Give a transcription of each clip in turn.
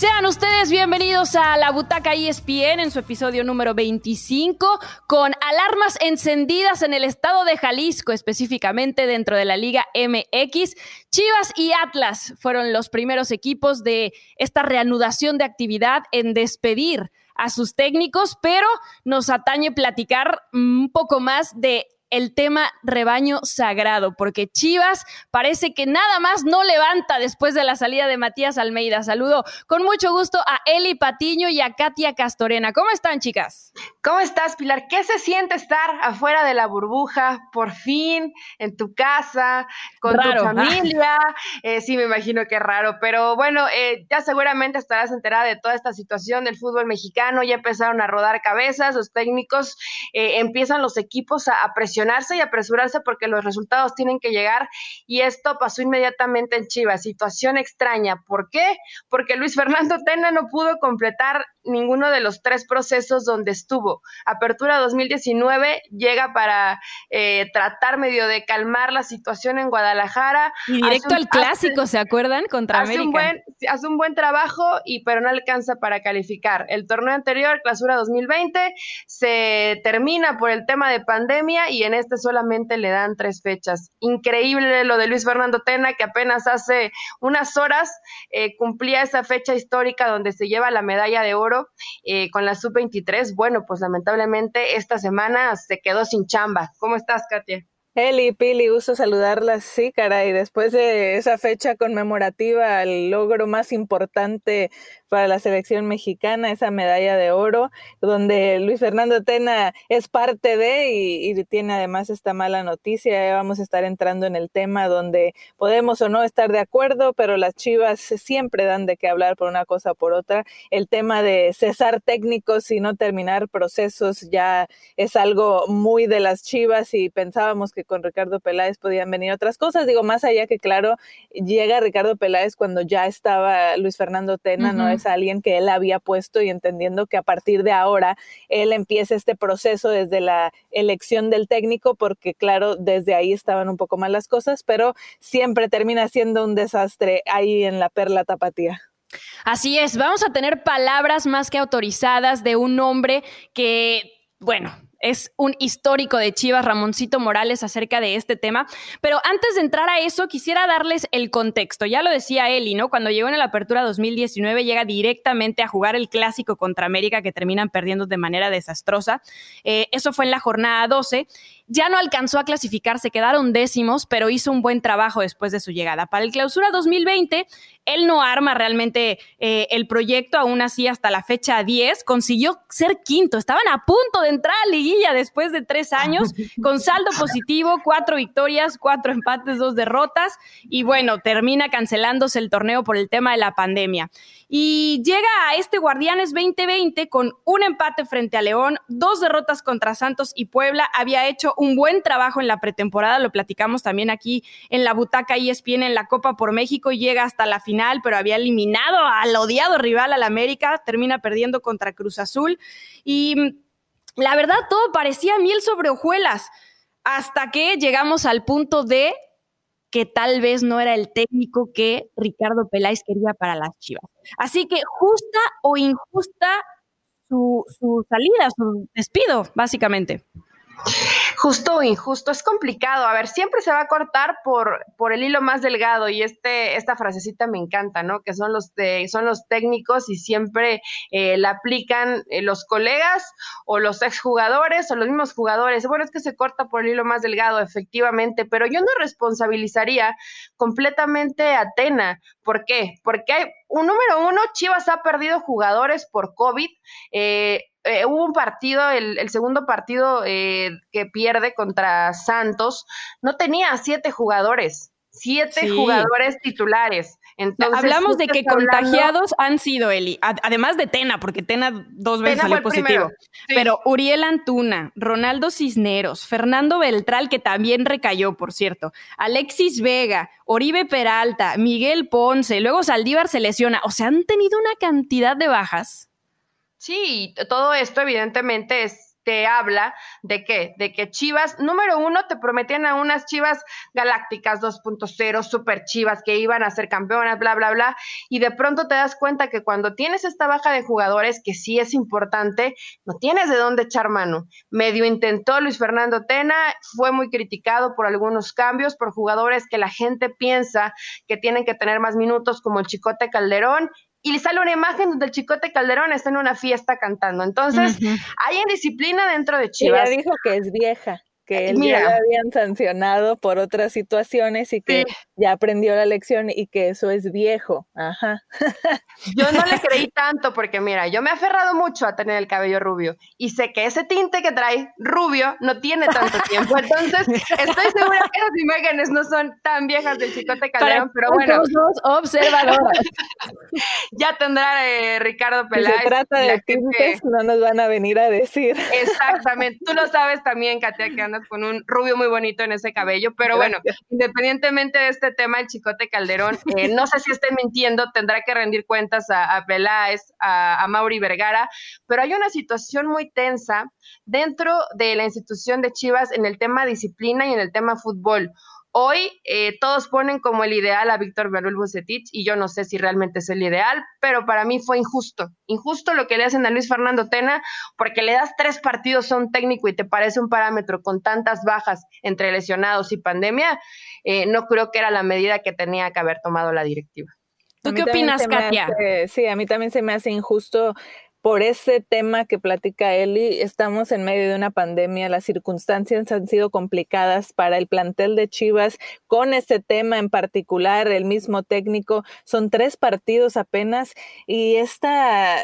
Sean ustedes bienvenidos a la Butaca ESPN en su episodio número 25 con alarmas encendidas en el estado de Jalisco, específicamente dentro de la Liga MX. Chivas y Atlas fueron los primeros equipos de esta reanudación de actividad en despedir a sus técnicos, pero nos atañe platicar un poco más de el tema rebaño sagrado, porque Chivas parece que nada más no levanta después de la salida de Matías Almeida. Saludo con mucho gusto a Eli Patiño y a Katia Castorena. ¿Cómo están, chicas? ¿Cómo estás, Pilar? ¿Qué se siente estar afuera de la burbuja, por fin, en tu casa, con tu familia? Eh, sí, me imagino que es raro, pero bueno, eh, ya seguramente estarás enterada de toda esta situación del fútbol mexicano. Ya empezaron a rodar cabezas, los técnicos eh, empiezan los equipos a presionar y apresurarse porque los resultados tienen que llegar y esto pasó inmediatamente en Chivas. Situación extraña. ¿Por qué? Porque Luis Fernando Tena no pudo completar ninguno de los tres procesos donde estuvo. Apertura 2019 llega para eh, tratar medio de calmar la situación en Guadalajara. Y directo al clásico, ¿se acuerdan? Contra hace Un buen, hace un buen trabajo, y pero no alcanza para calificar. El torneo anterior, clausura 2020, se termina por el tema de pandemia y en este solamente le dan tres fechas. Increíble lo de Luis Fernando Tena, que apenas hace unas horas eh, cumplía esa fecha histórica donde se lleva la medalla de oro eh, con la sub-23. Bueno, pues lamentablemente esta semana se quedó sin chamba. ¿Cómo estás, Katia? Eli, Pili, gusto saludarlas. Sí, caray, después de esa fecha conmemorativa, el logro más importante para la selección mexicana, esa medalla de oro, donde Luis Fernando Tena es parte de y, tiene además esta mala noticia. Ya vamos a estar entrando en el tema donde podemos o no estar de acuerdo, pero las chivas siempre dan de qué hablar por una cosa o por otra. El tema de cesar técnicos y no terminar procesos ya es algo muy de las chivas y pensábamos que con Ricardo Peláez podían venir otras cosas. Digo, más allá que claro, llega Ricardo Peláez cuando ya estaba Luis Fernando Tena, no es alguien que él había puesto y entendiendo que a partir de ahora él empieza este proceso desde la elección del técnico, porque claro, desde ahí estaban un poco mal las cosas, pero siempre termina siendo un desastre ahí en la perla tapatía. Así es, vamos a tener palabras más que autorizadas de un hombre que, bueno, es un histórico de Chivas, Ramoncito Morales, acerca de este tema. Pero antes de entrar a eso, quisiera darles el contexto. Ya lo decía Eli, ¿no? Cuando llegó en la apertura 2019, llega directamente a jugar el clásico contra América, que terminan perdiendo de manera desastrosa. Eh, eso fue en la jornada 12 ya no alcanzó a clasificarse, quedaron décimos, pero hizo un buen trabajo después de su llegada. Para el clausura 2020, él no arma realmente eh, el proyecto, aún así hasta la fecha 10, consiguió ser quinto, estaban a punto de entrar a liguilla después de tres años, con saldo positivo, cuatro victorias, cuatro empates, dos derrotas, y bueno, termina cancelándose el torneo por el tema de la pandemia. Y llega a este Guardianes 2020 con un empate frente a León, dos derrotas contra Santos y Puebla, había hecho un buen trabajo en la pretemporada, lo platicamos también aquí en la butaca ESPN en la Copa por México, llega hasta la final, pero había eliminado al odiado rival al América, termina perdiendo contra Cruz Azul. Y la verdad todo parecía miel sobre hojuelas hasta que llegamos al punto de que tal vez no era el técnico que Ricardo Peláez quería para las Chivas. Así que justa o injusta su, su salida, su despido, básicamente. Justo o injusto, es complicado. A ver, siempre se va a cortar por, por el hilo más delgado y este, esta frasecita me encanta, ¿no? Que son los, de, son los técnicos y siempre eh, la aplican eh, los colegas o los exjugadores o los mismos jugadores. Bueno, es que se corta por el hilo más delgado, efectivamente, pero yo no responsabilizaría completamente a Atena. ¿Por qué? Porque hay un número uno, Chivas ha perdido jugadores por COVID. Eh, eh, hubo un partido, el, segundo partido eh, que pierde contra Santos, no tenía siete jugadores, siete jugadores titulares. Entonces, Hablamos de que contagiados han sido, Eli, además de Tena, porque Tena dos veces salió positivo. Pero Uriel Antuna, Ronaldo Cisneros, Fernando Beltral, que también recayó, por cierto, Alexis Vega, Oribe Peralta, Miguel Ponce, luego Saldívar se lesiona. O sea, han tenido una cantidad de bajas. Sí, todo esto evidentemente te habla de qué? De que Chivas, número uno, te prometían a unas Chivas galácticas 2.0, super Chivas, que iban a ser campeonas, bla, bla, bla, y de pronto te das cuenta que cuando tienes esta baja de jugadores, que sí es importante, no tienes de dónde echar mano. Medio intentó Luis Fernando Tena, fue muy criticado por algunos cambios, por jugadores que la gente piensa que tienen que tener más minutos, como el Chicote Calderón, y le sale una imagen donde el Chicote Calderón está en una fiesta cantando. Entonces, hay indisciplina dentro de Chivas. Ella dijo que es vieja que él ya la habían sancionado por otras situaciones y que ya aprendió la lección y que eso es viejo. Ajá. Yo no le creí tanto porque mira, yo me he aferrado mucho a tener el cabello rubio y sé que ese tinte que trae rubio no tiene tanto tiempo. Entonces, estoy segura que las imágenes no son tan viejas del Chicote Calderón, pero bueno. observadoras. ya tendrá eh, Ricardo Peláez. Si se trata de tintes, no nos van a venir a decir. Exactamente. Tú lo sabes también, Katia, que andas con un rubio muy bonito en ese cabello, pero bueno, independientemente de este tema, el Chicote Calderón, eh, no sé si esté mintiendo, tendrá que rendir cuentas a, a Peláez, a, a Mauri Vergara, pero hay una situación muy tensa dentro de la institución de Chivas en el tema disciplina y en el tema fútbol. Hoy eh, todos ponen como el ideal a Víctor Manuel Bucetich y yo no sé si realmente es el ideal, pero para mí fue injusto. Injusto lo que le hacen a Luis Fernando Tena porque le das tres partidos a un técnico y te parece un parámetro con tantas bajas entre lesionados y pandemia. Eh, no creo que era la medida que tenía que haber tomado la directiva. ¿Tú qué opinas, Katia? sí, a mí también se me hace injusto por ese tema que platica Eli, estamos en medio de una pandemia, las circunstancias han sido complicadas para el plantel de Chivas con ese tema en particular, el mismo técnico, son tres partidos apenas y esta,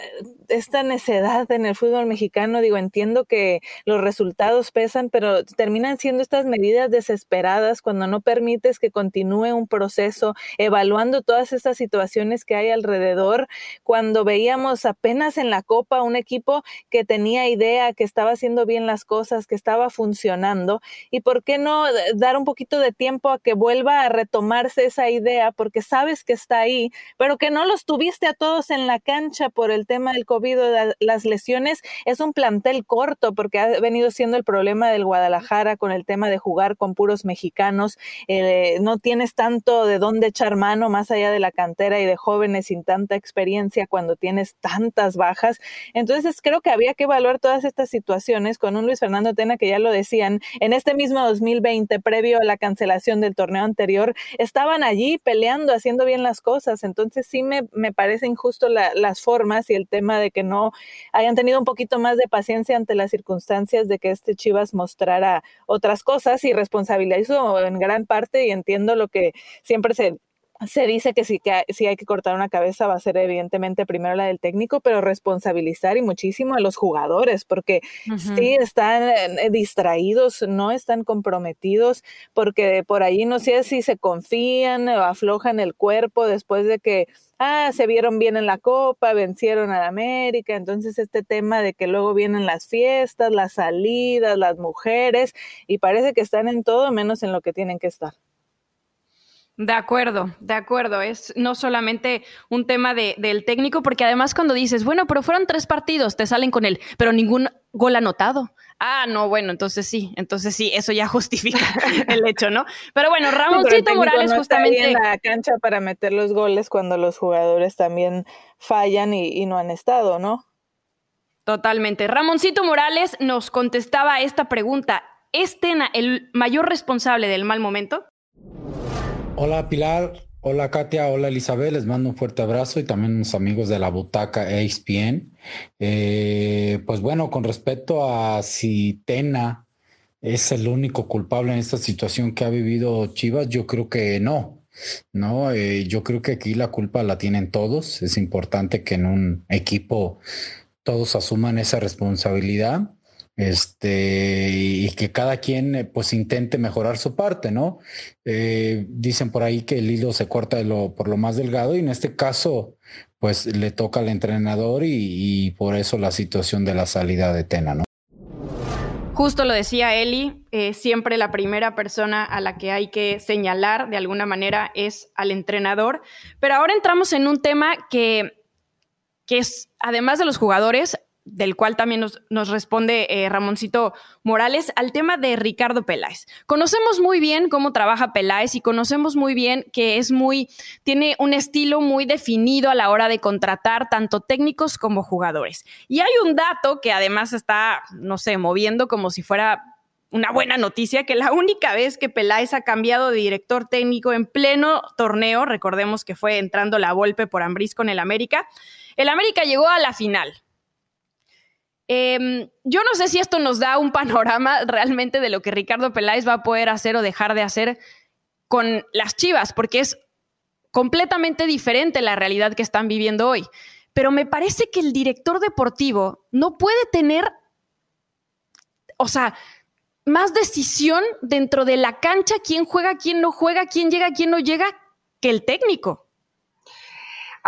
esta necedad en el fútbol mexicano, digo, entiendo que los resultados pesan, pero terminan siendo estas medidas desesperadas cuando no permites que continúe un proceso evaluando todas estas situaciones que hay alrededor, cuando veíamos apenas en la Copa, un equipo que tenía idea, que estaba haciendo bien las cosas, que estaba funcionando. ¿Y por qué no dar un poquito de tiempo a que vuelva a retomarse esa idea? Porque sabes que está ahí, pero que no los tuviste a todos en la cancha por el tema del COVID, las lesiones. Es un plantel corto porque ha venido siendo el problema del Guadalajara con el tema de jugar con puros mexicanos. Eh, no tienes tanto de dónde echar mano más allá de la cantera y de jóvenes sin tanta experiencia cuando tienes tantas bajas entonces creo que había que evaluar todas estas situaciones con un Luis Fernando Tena que ya lo decían, en este mismo 2020, previo a la cancelación del torneo anterior, estaban allí peleando, haciendo bien las cosas. Entonces sí me, me parece injusto las formas y el tema de que no hayan tenido un poquito más de paciencia ante las circunstancias de que este Chivas mostrara otras cosas y responsabilizó en gran parte y entiendo lo que siempre se se dice que sí, que si hay que cortar una cabeza va a ser evidentemente primero la del técnico, pero responsabilizar y muchísimo a los jugadores, porque sí están eh, distraídos, no están comprometidos, porque por ahí no sé si se confían o aflojan el cuerpo después de que, ah, se vieron bien en la Copa, vencieron a la América, entonces este tema de que luego vienen las fiestas, las salidas, las mujeres, y parece que están en todo menos en lo que tienen que estar. De acuerdo, de acuerdo. Es no solamente un tema de, del técnico, porque además cuando dices, bueno, pero fueron tres partidos, te salen con él, pero ningún gol anotado. Ah, no, bueno, entonces sí, entonces sí, eso ya justifica el hecho, ¿no? Pero bueno, Ramoncito Morales justamente. en la cancha para meter los goles cuando los jugadores también fallan y, y no han estado, ¿no? Totalmente. Ramoncito Morales nos contestaba esta pregunta. ¿Es Tena el mayor responsable del mal momento? Hola Pilar, hola Katia, hola Elizabeth, les mando un fuerte abrazo y también los amigos de la butaca ESPN. Eh, pues bueno, con respecto a si Tena es el único culpable en esta situación que ha vivido Chivas, yo creo que no. No, eh, yo creo que aquí la culpa la tienen todos. Es importante que en un equipo todos asuman esa responsabilidad este, y que cada quien eh, pues intente mejorar su parte, ¿no? Eh, dicen por ahí que el hilo se corta por lo más delgado y en este caso pues le toca al entrenador y, por eso la situación de la salida de Tena, ¿no? Justo lo decía Eli, eh, siempre la primera persona a la que hay que señalar de alguna manera es al entrenador, pero ahora entramos en un tema que, que es, además de los jugadores, del cual también nos, responde eh, Ramoncito Morales, al tema de Ricardo Peláez. Conocemos muy bien cómo trabaja Peláez y conocemos muy bien que es muy, tiene un estilo muy definido a la hora de contratar tanto técnicos como jugadores. Y hay un dato que además está, no sé, moviendo como si fuera una buena noticia, que la única vez que Peláez ha cambiado de director técnico en pleno torneo, recordemos que fue entrando la golpe por Ambriz con el América, el América llegó a la final. Em, yo no sé si esto nos da un panorama realmente de lo que Ricardo Peláez va a poder hacer o dejar de hacer con las Chivas, porque es completamente diferente la realidad que están viviendo hoy. Pero me parece que el director deportivo no puede tener, o sea, más decisión dentro de la cancha, quién juega, quién no juega, quién llega, quién no llega, que el técnico.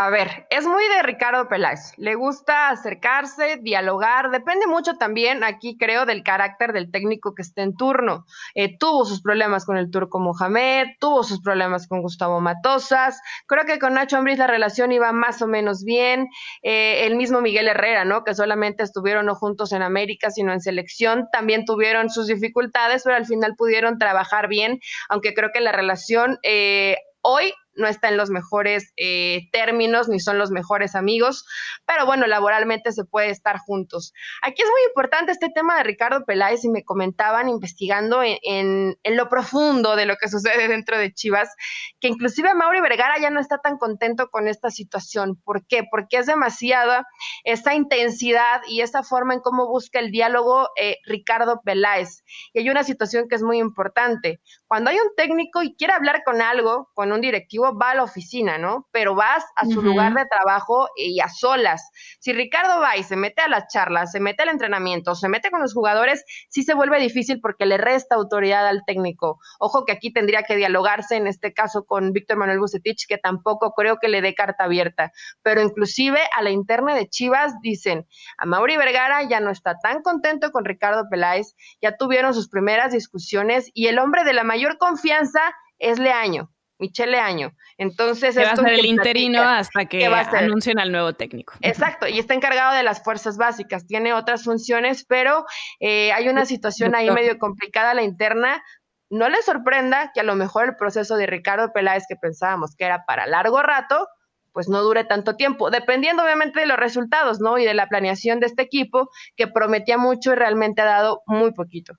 A ver, es muy de Ricardo Peláez. Le gusta acercarse, dialogar. Depende mucho también, aquí creo, del carácter del técnico que esté en turno. Eh, tuvo sus problemas con el turco Mohamed, tuvo sus problemas con Gustavo Matosas. Creo que con Nacho Ambriz la relación iba más o menos bien. Eh, el mismo Miguel Herrera, ¿no? Que solamente estuvieron no juntos en América, sino en selección. También tuvieron sus dificultades, pero al final pudieron trabajar bien, aunque creo que la relación eh, hoy no está en los mejores eh, términos ni son los mejores amigos, pero bueno, laboralmente se puede estar juntos. Aquí es muy importante este tema de Ricardo Peláez y me comentaban investigando en, lo profundo de lo que sucede dentro de Chivas, que inclusive Mauri Vergara ya no está tan contento con esta situación. ¿Por qué? Porque es demasiada esa intensidad y esa forma en cómo busca el diálogo eh, Ricardo Peláez. Y hay una situación que es muy importante. Cuando hay un técnico y quiere hablar con algo, con un directivo, va a la oficina, ¿no? Pero vas a su lugar de trabajo y a solas. Si Ricardo va y se mete a las charlas, se mete al entrenamiento, se mete con los jugadores, sí se vuelve difícil porque le resta autoridad al técnico. Ojo que aquí tendría que dialogarse en este caso con Víctor Manuel Bucetich, que tampoco creo que le dé carta abierta. Pero inclusive a la interna de Chivas dicen, a Mauri Vergara ya no está tan contento con Ricardo Peláez, ya tuvieron sus primeras discusiones y el hombre de la mayor confianza es Leaño. Michele Año. Entonces, va a ser el interino hasta que anuncien al nuevo técnico. Exacto, y está encargado de las fuerzas básicas, tiene otras funciones, pero eh, hay una situación ahí medio complicada la interna. No le sorprenda que a lo mejor el proceso de Ricardo Peláez, que pensábamos que era para largo rato, pues no dure tanto tiempo, dependiendo obviamente de los resultados, ¿no? Y de la planeación de este equipo, que prometía mucho y realmente ha dado muy poquito.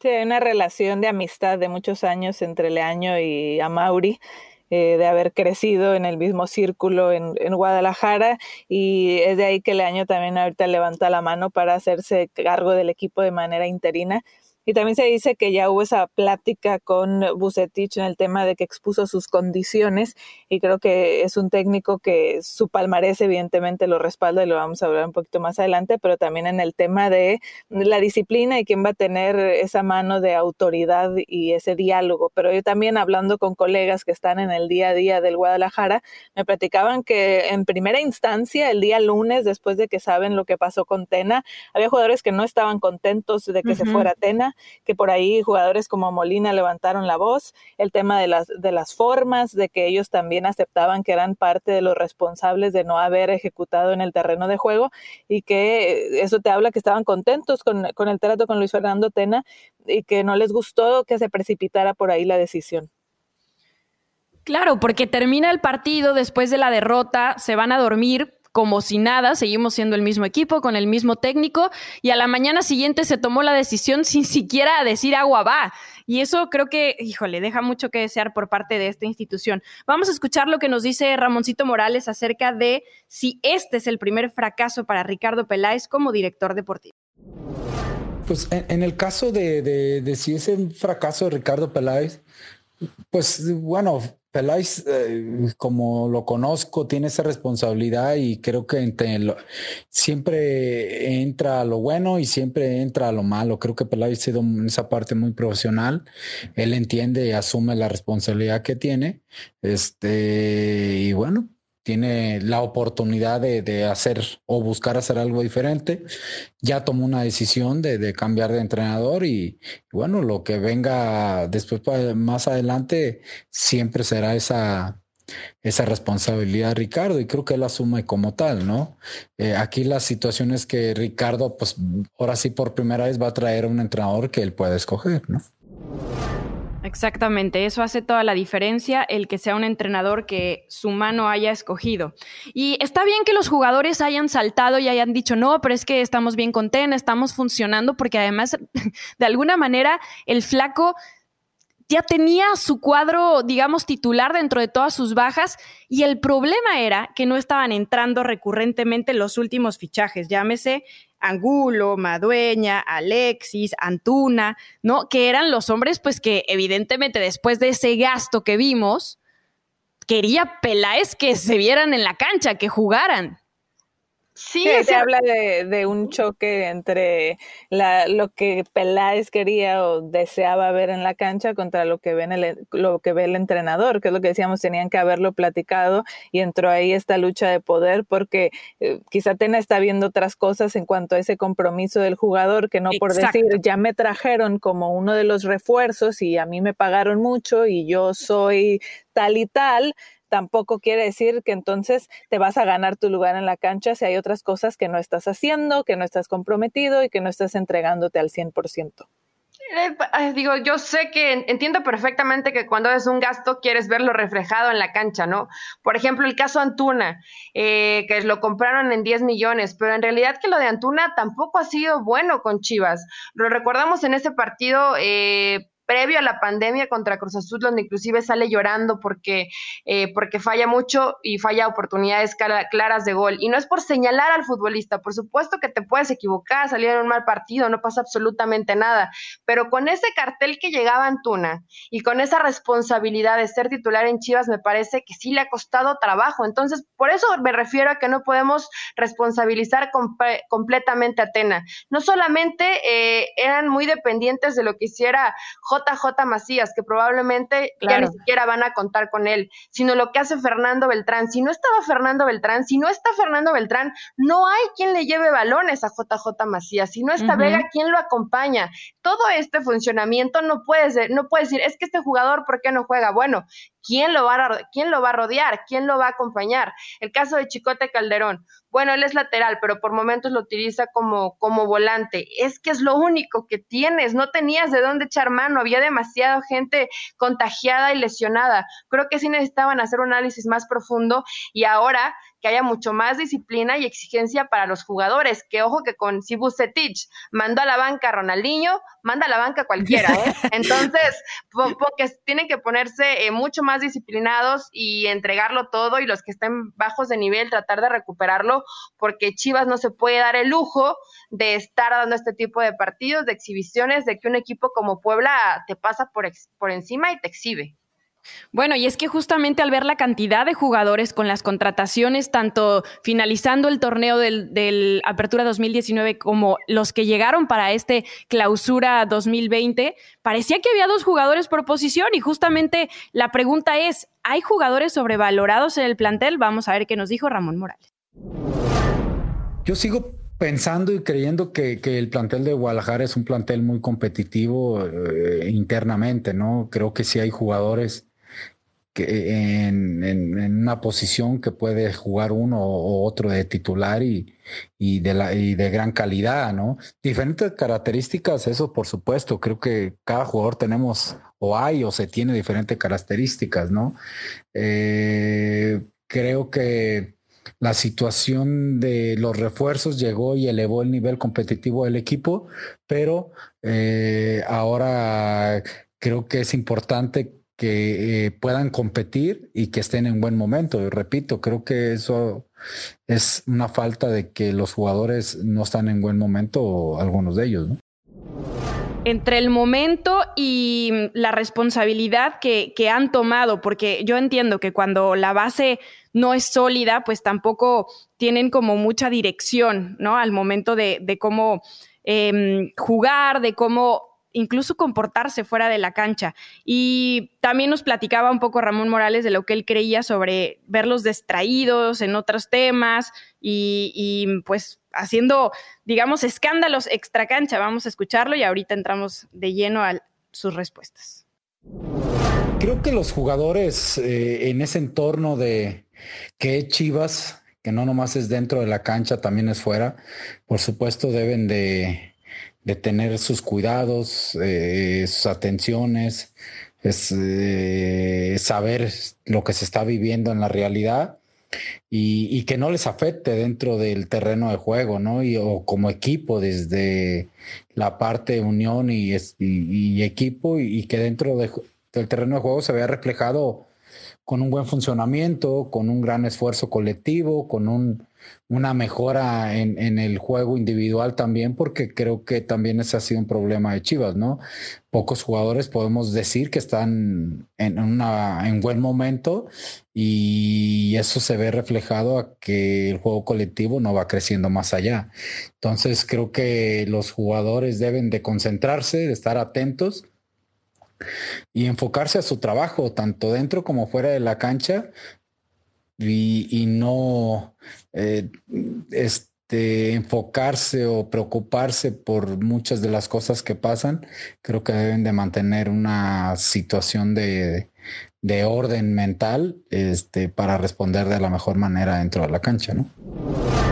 Sí, hay una relación de amistad de muchos años entre Leaño y Amauri. Eh, de haber crecido en el mismo círculo en, en, Guadalajara y es de ahí que Leaño también ahorita levanta la mano para hacerse cargo del equipo de manera interina. Y también se dice que ya hubo esa plática con Bucetich en el tema de que expuso sus condiciones y creo que es un técnico que su palmarés evidentemente lo respalda y lo vamos a hablar un poquito más adelante, pero también en el tema de la disciplina y quién va a tener esa mano de autoridad y ese diálogo. Pero yo también hablando con colegas que están en el día a día del Guadalajara, me platicaban que en primera instancia, el día lunes, después de que saben lo que pasó con Tena, había jugadores que no estaban contentos de que se fuera Tena que por ahí jugadores como Molina levantaron la voz, el tema de las, de las formas, de que ellos también aceptaban que eran parte de los responsables de no haber ejecutado en el terreno de juego y que eso te habla que estaban contentos con, con el trato con Luis Fernando Tena y que no les gustó que se precipitara por ahí la decisión. Claro, porque termina el partido después de la derrota, se van a dormir, como si nada, seguimos siendo el mismo equipo, con el mismo técnico, y a la mañana siguiente se tomó la decisión sin siquiera decir agua va. Y eso creo que, híjole, deja mucho que desear por parte de esta institución. Vamos a escuchar lo que nos dice Ramoncito Morales acerca de si este es el primer fracaso para Ricardo Peláez como director deportivo. Pues en, el caso de, si es un fracaso de Ricardo Peláez, pues bueno, Peláez, eh, como lo conozco, tiene esa responsabilidad y creo que siempre entra lo bueno y siempre entra lo malo. Creo que Peláez ha sido en esa parte muy profesional. Él entiende y asume la responsabilidad que tiene. Este, y bueno, tiene la oportunidad de, hacer o buscar hacer algo diferente. Ya tomó una decisión de, cambiar de entrenador y, bueno, lo que venga después más adelante siempre será esa, esa responsabilidad Ricardo y creo que él asume como tal, ¿no? Eh, aquí la situación es que Ricardo, pues ahora sí por primera vez va a traer a un entrenador que él pueda escoger, ¿no? Exactamente, eso hace toda la diferencia, el que sea un entrenador que su mano haya escogido. Y está bien que los jugadores hayan saltado y hayan dicho, no, pero es que estamos bien con Ten, estamos funcionando, porque además, de alguna manera, el flaco ya tenía su cuadro, digamos, titular dentro de todas sus bajas y el problema era que no estaban entrando recurrentemente los últimos fichajes, llámese Angulo, Madueña, Alexis, Antuna, ¿no? Que eran los hombres, pues que evidentemente después de ese gasto que vimos, quería Peláez que se vieran en la cancha, que jugaran. Sí, se habla de, un choque entre la, lo que Peláez quería o deseaba ver en la cancha contra lo que, ve el, lo que ve el entrenador, que es lo que decíamos, tenían que haberlo platicado y entró ahí esta lucha de poder porque eh, quizá Tena está viendo otras cosas en cuanto a ese compromiso del jugador, que no por decir, ya me trajeron como uno de los refuerzos y a mí me pagaron mucho y yo soy tal y tal, tampoco quiere decir que entonces te vas a ganar tu lugar en la cancha si hay otras cosas que no estás haciendo, que no estás comprometido y que no estás entregándote al 100%. Eh, digo, yo sé que entiendo perfectamente que cuando es un gasto quieres verlo reflejado en la cancha, ¿no? Por ejemplo, el caso Antuna, eh, que lo compraron en 10 millones, pero en realidad que lo de Antuna tampoco ha sido bueno con Chivas. Lo recordamos en ese partido, eh, previo a la pandemia contra Cruz Azul, donde inclusive sale llorando porque, eh, porque falla mucho y falla oportunidades claras de gol. Y no es por señalar al futbolista, por supuesto que te puedes equivocar, salir en un mal partido, no pasa absolutamente nada, pero con ese cartel que llegaba Antuna y con esa responsabilidad de ser titular en Chivas, me parece que sí le ha costado trabajo. Entonces, por eso me refiero a que no podemos responsabilizar completamente a Tena. No solamente eh, eran muy dependientes de lo que hiciera J JJ Macías, que probablemente ya ni siquiera van a contar con él, sino lo que hace Fernando Beltrán. Si no estaba Fernando Beltrán, si no está Fernando Beltrán, no hay quien le lleve balones a JJ Macías. Si no está Vega, ¿quién lo acompaña? Todo este funcionamiento no puede no puede decir, es que este jugador, ¿por qué no juega? Bueno, ¿quién lo va a, quién lo va a rodear? ¿Quién lo va a acompañar? El caso de Chicote Calderón. Bueno, él es lateral, pero por momentos lo utiliza como, como volante. Es que es lo único que tienes. No tenías de dónde echar mano. Había demasiada gente contagiada y lesionada. Creo que sí necesitaban hacer un análisis más profundo y ahora que haya mucho más disciplina y exigencia para los jugadores. Que ojo que con Sibu mandó a la banca a Ronaldinho, manda a la banca a cualquiera. ¿eh? Entonces, porque tienen que ponerse eh, mucho más disciplinados y entregarlo todo y los que estén bajos de nivel tratar de recuperarlo porque Chivas no se puede dar el lujo de estar dando este tipo de partidos, de exhibiciones, de que un equipo como Puebla te pasa por, por encima y te exhibe. Bueno, y es que justamente al ver la cantidad de jugadores con las contrataciones, tanto finalizando el torneo del, Apertura 2019 como los que llegaron para este Clausura 2020, parecía que había dos jugadores por posición y justamente la pregunta es, ¿hay jugadores sobrevalorados en el plantel? Vamos a ver qué nos dijo Ramón Morales. Yo sigo pensando y creyendo que, el plantel de Guadalajara es un plantel muy competitivo eh, internamente, ¿no? Creo que sí hay jugadores que en, una posición que puede jugar uno o otro de titular y, de la, y de gran calidad, ¿no? Diferentes características, eso por supuesto, creo que cada jugador tenemos o hay o se tiene diferentes características, ¿no? Eh, creo que la situación de los refuerzos llegó y elevó el nivel competitivo del equipo, pero eh, ahora creo que es importante que eh, puedan competir y que estén en buen momento. Repito, creo que eso es una falta de que los jugadores no están en buen momento, algunos de ellos, ¿no? entre el momento y la responsabilidad que, han tomado, porque yo entiendo que cuando la base no es sólida, pues tampoco tienen como mucha dirección, ¿no? Al momento de, cómo em, jugar, de cómo incluso comportarse fuera de la cancha. Y también nos platicaba un poco Ramón Morales de lo que él creía sobre verlos distraídos en otros temas y, pues haciendo, digamos, escándalos extra cancha. Vamos a escucharlo y ahorita entramos de lleno a sus respuestas. creo que los jugadores eh, en ese entorno de que es Chivas, que no nomás es dentro de la cancha, también es fuera, por supuesto deben de, tener sus cuidados, eh, sus atenciones, es eh, saber lo que se está viviendo en la realidad y, que no les afecte dentro del terreno de juego, ¿no? Y, o como equipo desde la parte unión y, y equipo y, que dentro del terreno de juego se vea reflejado con un buen funcionamiento, con un gran esfuerzo colectivo, con un, una mejora en, en, el juego individual también, porque creo que también ese ha sido un problema de Chivas, ¿no? Pocos jugadores podemos decir que están en, una, en buen momento y eso se ve reflejado a que el juego colectivo no va creciendo más allá. Entonces creo que los jugadores deben de concentrarse, de estar atentos y enfocarse a su trabajo, tanto dentro como fuera de la cancha, y, no eh, este, enfocarse o preocuparse por muchas de las cosas que pasan. Creo que deben de mantener una situación de, de orden mental este, para responder de la mejor manera dentro de la cancha, ¿no?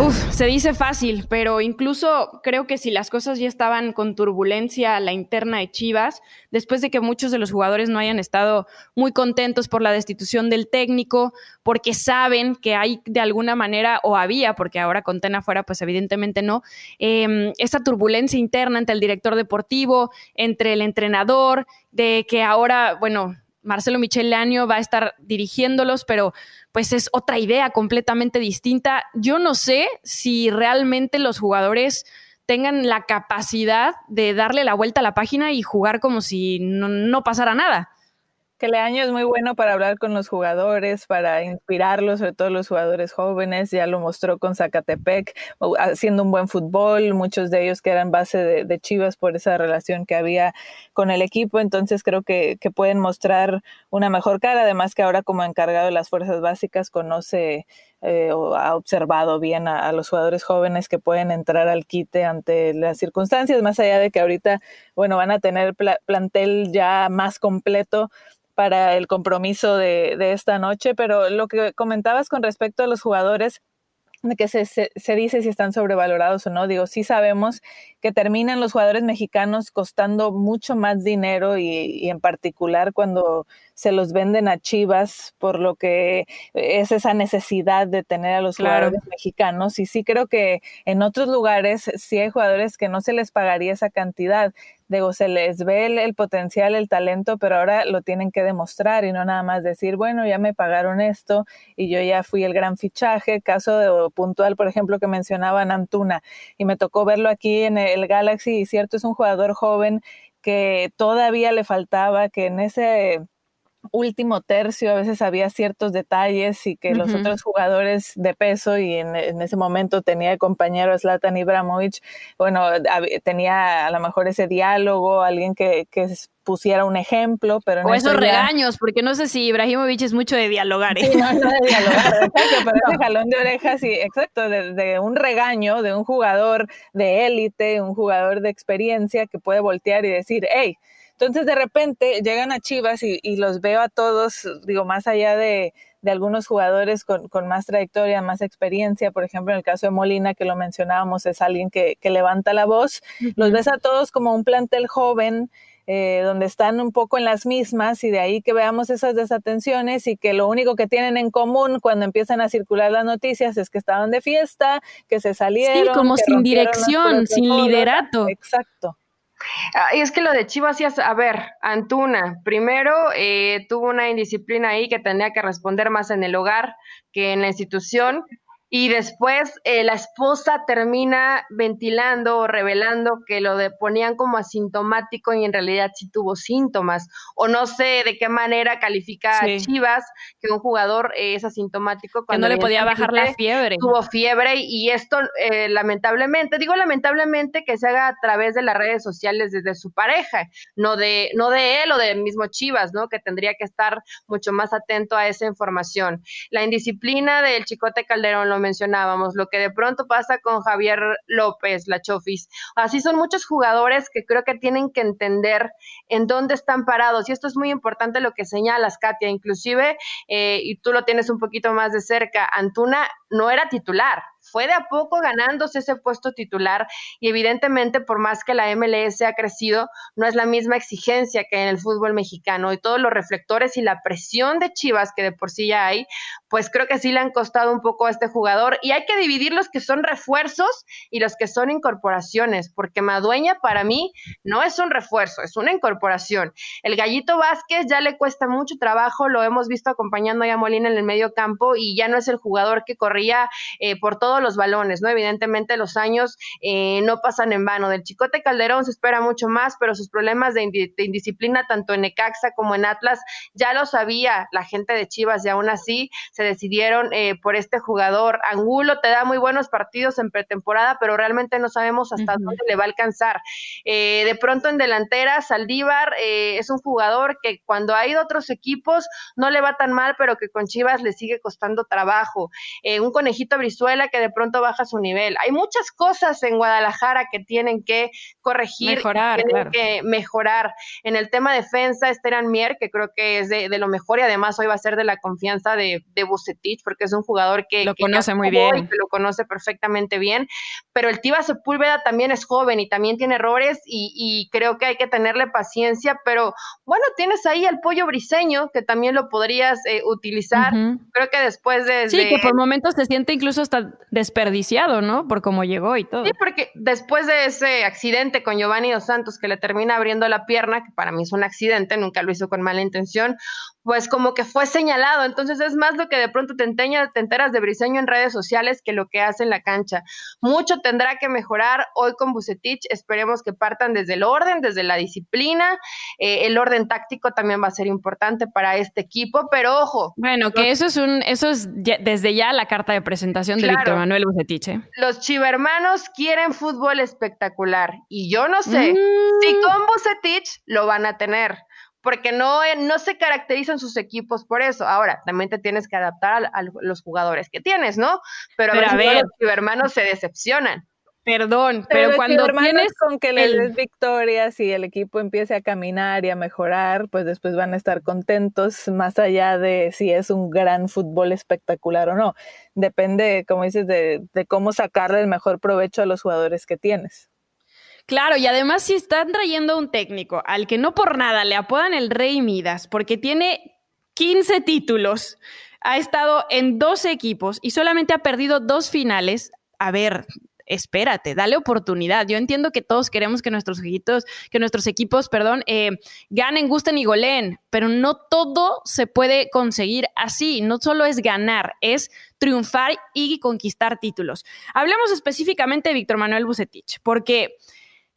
Uf, se dice fácil, pero incluso creo que si las cosas ya estaban con turbulencia a la interna de Chivas, después de que muchos de los jugadores no hayan estado muy contentos por la destitución del técnico, porque saben que hay de alguna manera, o había, porque ahora con Tena fuera, pues evidentemente no, eh, esa turbulencia interna entre el director deportivo, entre el entrenador, de que ahora, bueno, Marcelo Michel Año va a estar dirigiéndolos, pero pues es otra idea completamente distinta. Yo no sé si realmente los jugadores tengan la capacidad de darle la vuelta a la página y jugar como si no, pasara nada que Leaño es muy bueno para hablar con los jugadores, para inspirarlos, sobre todo los jugadores jóvenes, ya lo mostró con Zacatepec, haciendo un buen fútbol, muchos de ellos que eran base de, Chivas por esa relación que había con el equipo, entonces creo que, pueden mostrar una mejor cara, además que ahora como encargado de las fuerzas básicas conoce eh, o ha observado bien a, los jugadores jóvenes que pueden entrar al quite ante las circunstancias, más allá de que ahorita, bueno, van a tener plantel ya más completo para el compromiso de, de, esta noche, pero lo que comentabas con respecto a los jugadores, de que se, se, dice si están sobrevalorados o no. Digo, sí sabemos que terminan los jugadores mexicanos costando mucho más dinero y, y, en particular cuando se los venden a Chivas, por lo que es esa necesidad de tener a los jugadores mexicanos. Y sí creo que en otros lugares sí hay jugadores que no se les pagaría esa cantidad digo, se les ve el, potencial, el talento, pero ahora lo tienen que demostrar y no nada más decir, bueno, ya me pagaron esto y yo ya fui el gran fichaje. Caso de, puntual, por ejemplo, que mencionaban Antuna y me tocó verlo aquí en el Galaxy y cierto, es un jugador joven que todavía le faltaba, que en ese último tercio, a veces había ciertos detalles y que los otros jugadores de peso, y en, ese momento tenía el compañero Zlatan Ibrahimovic, bueno, tenía a lo mejor ese diálogo, alguien que, que pusiera un ejemplo, pero... O esos regaños, porque no sé si Ibrahimovic es mucho de dialogar. ¿eh? Sí, no, no de dialogar, exacto, pero ese jalón de orejas, sí, exacto, de, de un regaño de un jugador de élite, un jugador de experiencia que puede voltear y decir, hey, entonces de repente llegan a Chivas y, los veo a todos, digo, más allá de, algunos jugadores con, más trayectoria, más experiencia, por ejemplo, en el caso de Molina, que lo mencionábamos, es alguien que, levanta la voz, los ves a todos como un plantel joven, eh, donde están un poco en las mismas y de ahí que veamos esas desatenciones y que lo único que tienen en común cuando empiezan a circular las noticias es que estaban de fiesta, que se salieron. Sí, como sin dirección, sin liderato. Exacto. Ah, y es que lo de Chivas, a ver, Antuna, primero eh, tuvo una indisciplina ahí que tenía que responder más en el hogar que en la institución y después eh, la esposa termina ventilando o revelando que lo de, ponían como asintomático y en realidad sí tuvo síntomas. O no sé de qué manera califica a Chivas que un jugador es asintomático cuando que no le podía bajar la fiebre. Tuvo fiebre y esto eh, lamentablemente, digo lamentablemente que se haga a través de las redes sociales desde su pareja, no de, no de él o del mismo Chivas, ¿no? Que tendría que estar mucho más atento a esa información. La indisciplina del Chicote Calderón, lo mencionábamos, lo que de pronto pasa con Javier López, la Chofis. Así son muchos jugadores que creo que tienen que entender en dónde están parados. Y esto es muy importante lo que señalas, Katia. Inclusive, eh, y tú lo tienes un poquito más de cerca, Antuna no era titular, fue de a poco ganándose ese puesto titular y evidentemente por más que la MLS ha crecido, no es la misma exigencia que en el fútbol mexicano y todos los reflectores y la presión de Chivas que de por sí ya hay, pues creo que sí le han costado un poco a este jugador y hay que dividir los que son refuerzos y los que son incorporaciones, porque Madueña para mí no es un refuerzo, es una incorporación. El Gallito Vázquez ya le cuesta mucho trabajo, lo hemos visto acompañando a Molina en el medio campo y ya no es el jugador que corría eh, por todo los balones, ¿no? Evidentemente los años eh, no pasan en vano. Del Chicote Calderón se espera mucho más, pero sus problemas de, indisciplina tanto en Necaxa como en Atlas ya lo sabía la gente de Chivas y aún así se decidieron eh, por este jugador. Angulo te da muy buenos partidos en pretemporada, pero realmente no sabemos hasta dónde le va a alcanzar. Eh, de pronto en delantera, Saldívar es un jugador que cuando ha ido a otros equipos no le va tan mal, pero que con Chivas le sigue costando trabajo. un conejito Brizuela que de pronto baja su nivel. Hay muchas cosas en Guadalajara que tienen que corregir, mejorar, tienen que mejorar. En el tema defensa, Esteran Mier, que creo que es de, lo mejor y además hoy va a ser de la confianza de, de Bucetich, porque es un jugador que lo conoce muy bien. Que lo conoce perfectamente bien. Pero el Tiva Sepúlveda también es joven y también tiene errores y, creo que hay que tenerle paciencia. Pero bueno, tienes ahí el pollo briseño, que también lo podrías eh, utilizar. Creo que después de. Sí, que por momentos se siente incluso hasta desperdiciado, ¿no? Por cómo llegó y todo. Sí, porque después de ese accidente con Giovanni Dos Santos que le termina abriendo la pierna, que para mí es un accidente, nunca lo hizo con mala intención, pues como que fue señalado. Entonces es más lo que de pronto te, enteña, te enteras de Briseño en redes sociales que lo que hace en la cancha. Mucho tendrá que mejorar hoy con Bucetich. Esperemos que partan desde el orden, desde la disciplina. Eh, el orden táctico también va a ser importante para este equipo, pero ojo. Bueno, que eso es un, eso es desde ya la carta de presentación de Víctor Manuel Bucetich. ¿eh? Los chivermanos quieren fútbol espectacular y yo no sé si mm. con Bucetich lo van a tener porque no, eh, no se caracterizan sus equipos por eso. Ahora, también te tienes que adaptar a, los jugadores que tienes, ¿no? Pero, a, ver, los hermanos se decepcionan. Perdón, pero, cuando tienes con que les des victorias y el equipo empiece a caminar y a mejorar, pues después van a estar contentos, más allá de si es un gran fútbol espectacular o no. Depende, como dices, de, de cómo sacarle el mejor provecho a los jugadores que tienes. Claro, y además si están trayendo un técnico al que no por nada le apodan el Rey Midas, porque tiene 15 títulos, ha estado en 12 equipos y solamente ha perdido dos finales, a ver, espérate, dale oportunidad. Yo entiendo que todos queremos que nuestros equipos, que nuestros equipos, perdón, eh, ganen, gusten y goleen, pero no todo se puede conseguir así. No solo es ganar, es triunfar y conquistar títulos. Hablemos específicamente de Víctor Manuel Bucetich, porque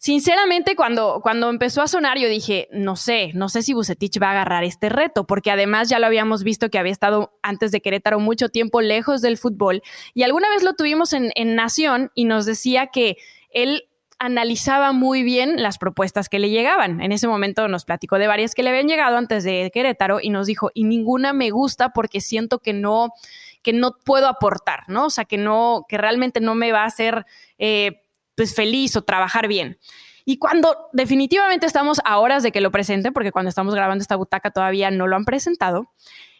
Sinceramente, cuando, cuando empezó a sonar, yo dije, no sé, no sé si Bucetich va a agarrar este reto, porque además ya lo habíamos visto que había estado antes de Querétaro mucho tiempo lejos del fútbol. Y alguna vez lo tuvimos en, en Nación y nos decía que él analizaba muy bien las propuestas que le llegaban. En ese momento nos platicó de varias que le habían llegado antes de Querétaro y nos dijo, y ninguna me gusta porque siento que no, que no puedo aportar, ¿no? O sea, que no, que realmente no me va a hacer eh, pues feliz o trabajar bien. Y cuando definitivamente estamos a horas de que lo presenten, porque cuando estamos grabando esta butaca todavía no lo han presentado,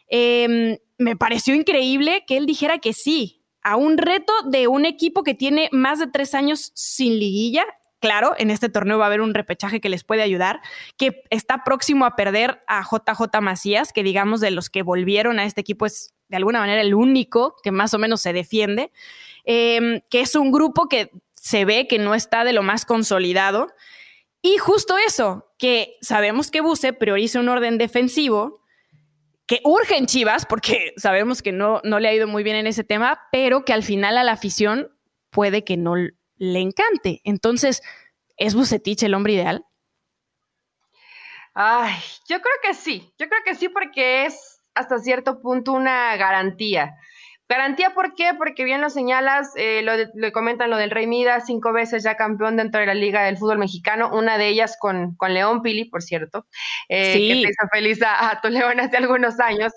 em, me pareció increíble que él dijera que sí a un reto de un equipo que tiene más de tres años sin liguilla. Claro, en este torneo va a haber un repechaje que les puede ayudar, que está próximo a perder a JJ Macías, que digamos de los que volvieron a este equipo es de alguna manera el único que más o menos se defiende, em, que es un grupo que se ve que no está de lo más consolidado. Y justo eso, que sabemos que Buse prioriza un orden defensivo, que urge en Chivas, porque sabemos que no, no le ha ido muy bien en ese tema, pero que al final a la afición puede que no le encante. Entonces, ¿es Bucetich el hombre ideal? Ay, yo creo que sí, yo creo que sí porque es hasta cierto punto una garantía. Garantía, ¿por qué? Porque bien lo señalas, eh, lo, comentan lo del Rey Mida, cinco veces ya campeón dentro de la Liga del Fútbol Mexicano, una de ellas con, con León Pili, por cierto, eh, que te hizo feliz a, tu León hace algunos años.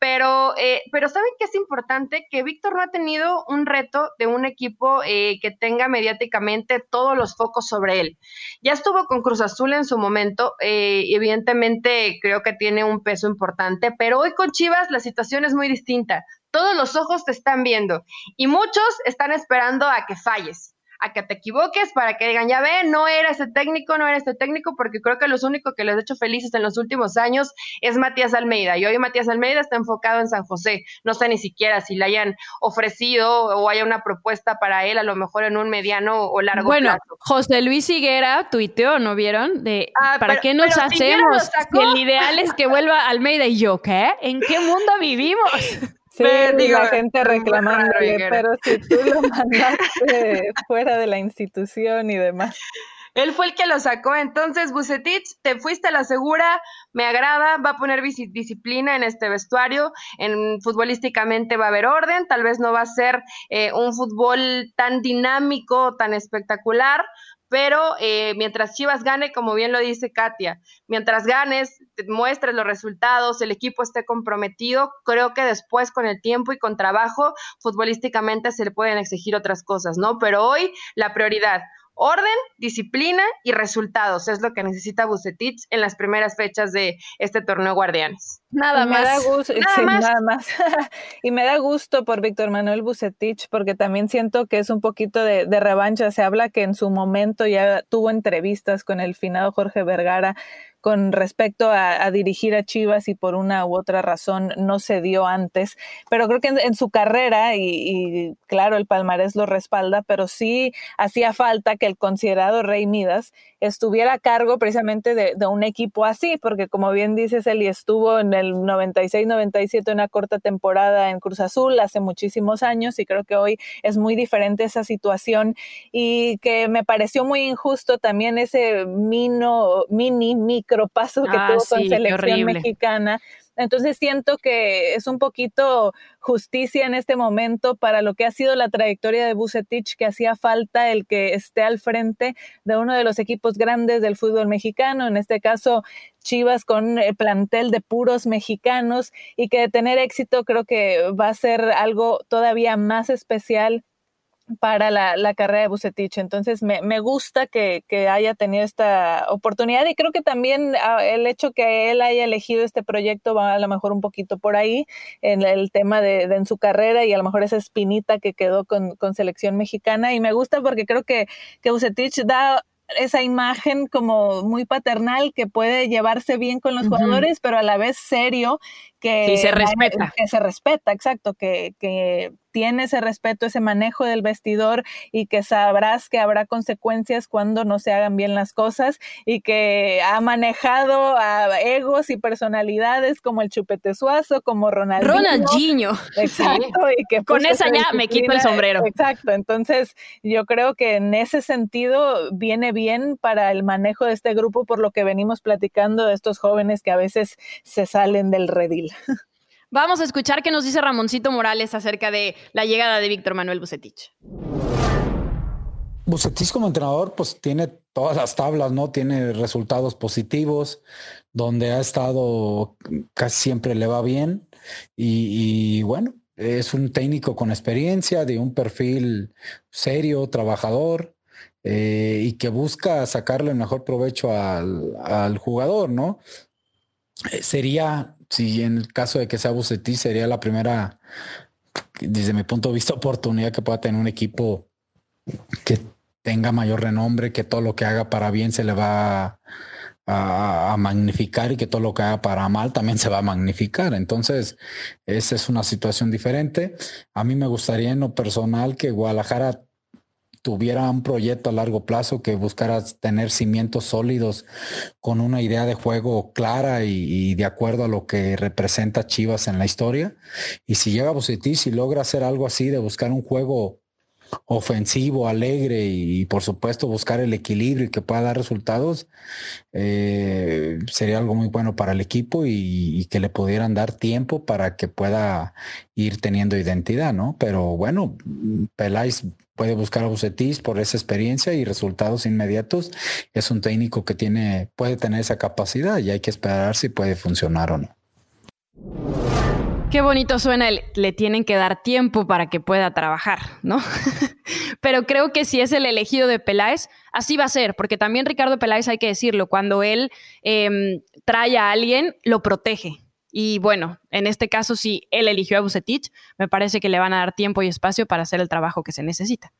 Pero, eh, pero ¿saben qué es importante? Que Víctor no ha tenido un reto de un equipo eh, que tenga mediáticamente todos los focos sobre él. Ya estuvo con Cruz Azul en su momento, eh, evidentemente creo que tiene un peso importante, pero hoy con Chivas la situación es muy distinta. Todos los ojos te están viendo y muchos están esperando a que falles a que te equivoques para que digan, ya ve, no era ese técnico, no era este técnico, porque creo que los únicos que les ha hecho felices en los últimos años es Matías Almeida. Y hoy Matías Almeida está enfocado en San José. No sé ni siquiera si le hayan ofrecido o haya una propuesta para él, a lo mejor en un mediano o largo bueno, plazo. José Luis Higuera tuiteó, ¿no vieron? De ah, ¿para qué nos hacemos? el ideal es que vuelva Almeida y yo, ¿qué? ¿En qué mundo vivimos? Sí, la gente reclamándole, pero si tú lo mandaste fuera de la institución y demás. Él fue el que lo sacó. Entonces, Bucetich, te fuiste a la segura, me agrada, va a poner disciplina en este vestuario, en futbolísticamente va a haber orden, tal vez no va a ser eh, un fútbol tan dinámico, tan espectacular, pero eh, mientras Chivas gane, como bien lo dice Katia, mientras ganes, muestres los resultados, el equipo esté comprometido, creo que después con el tiempo y con trabajo, futbolísticamente se le pueden exigir otras cosas, ¿no? Pero hoy la prioridad, orden, disciplina y resultados. Es lo que necesita Bucetich en las primeras fechas de este torneo Guardianes. Nada más. da gusto, nada, más. y me da gusto por Víctor Manuel Bucetich porque también siento que es un poquito de, de revancha. Se habla que en su momento ya tuvo entrevistas con el finado Jorge Vergara con respecto a, dirigir a Chivas y por una u otra razón no se dio antes. Pero creo que en, su carrera, y, claro, el palmarés lo respalda, pero sí hacía falta que el considerado Rey Midas estuviera a cargo precisamente de, un equipo así, porque como bien dices, él estuvo en el 96-97 una corta temporada en Cruz Azul hace muchísimos años y creo que hoy es muy diferente esa situación y que me pareció muy injusto también ese mini, que ah, tuvo con selección mexicana. Entonces siento que es un poquito justicia en este momento para lo que ha sido la trayectoria de Bucetich, que hacía falta el que esté al frente de uno de los equipos grandes del fútbol mexicano, en este caso Chivas con el plantel de puros mexicanos y que de tener éxito creo que va a ser algo todavía más especial para la, la, carrera de Bucetich. Entonces me, me gusta que, que, haya tenido esta oportunidad y creo que también ah, el hecho que él haya elegido este proyecto va a lo mejor un poquito por ahí en el tema de, de en su carrera y a lo mejor esa espinita que quedó con, con selección mexicana y me gusta porque creo que, que Bucetich da esa imagen como muy paternal que puede llevarse bien con los jugadores, pero a la vez serio, que, se respeta. Que se respeta, exacto, que, que tiene ese respeto, ese manejo del vestidor y que sabrás que habrá consecuencias cuando no se hagan bien las cosas y que ha manejado a egos y personalidades como el Chupete Suazo, como Ronaldinho. Ronaldinho. Exacto. Y que Con esa ya me quito el sombrero. Exacto. Entonces, yo creo que en ese sentido viene bien para el manejo de este grupo por lo que venimos platicando de estos jóvenes que a veces se salen del redil. Vamos a escuchar qué nos dice Ramoncito Morales acerca de la llegada de Víctor Manuel Bucetich. Bucetich como entrenador, pues tiene todas las tablas, ¿no? Tiene resultados positivos, donde ha estado casi siempre le va bien. Y, bueno, es un técnico con experiencia, de un perfil serio, trabajador, eh, y que busca sacarle el mejor provecho al, jugador, ¿no? Eh, sería si en el caso de que sea Bucetich, sería la primera, desde mi punto de vista, oportunidad que pueda tener un equipo que tenga mayor renombre, que todo lo que haga para bien se le va a, magnificar y que todo lo que haga para mal también se va a magnificar. Entonces, esa es una situación diferente. A mí me gustaría en lo personal que Guadalajara tuviera un proyecto a largo plazo, que buscara tener cimientos sólidos con una idea de juego clara y, de acuerdo a lo que representa Chivas en la historia. Y si llega a Bucetich y logra hacer algo así, de buscar un juego ofensivo, alegre y, por supuesto buscar el equilibrio y que pueda dar resultados, eh, sería algo muy bueno para el equipo y, que le pudieran dar tiempo para que pueda ir teniendo identidad, ¿no? Pero bueno, Peláez puede buscar a Bucetis por esa experiencia y resultados inmediatos. Es un técnico que tiene, puede tener esa capacidad y hay que esperar si puede funcionar o no. Qué bonito suena el le tienen que dar tiempo para que pueda trabajar, ¿no? Pero creo que si es el elegido de Peláez, así va a ser, porque también Ricardo Peláez, hay que decirlo, cuando él em, trae a alguien, lo protege. Y bueno, en este caso, si él eligió a Bucetich, me parece que le van a dar tiempo y espacio para hacer el trabajo que se necesita.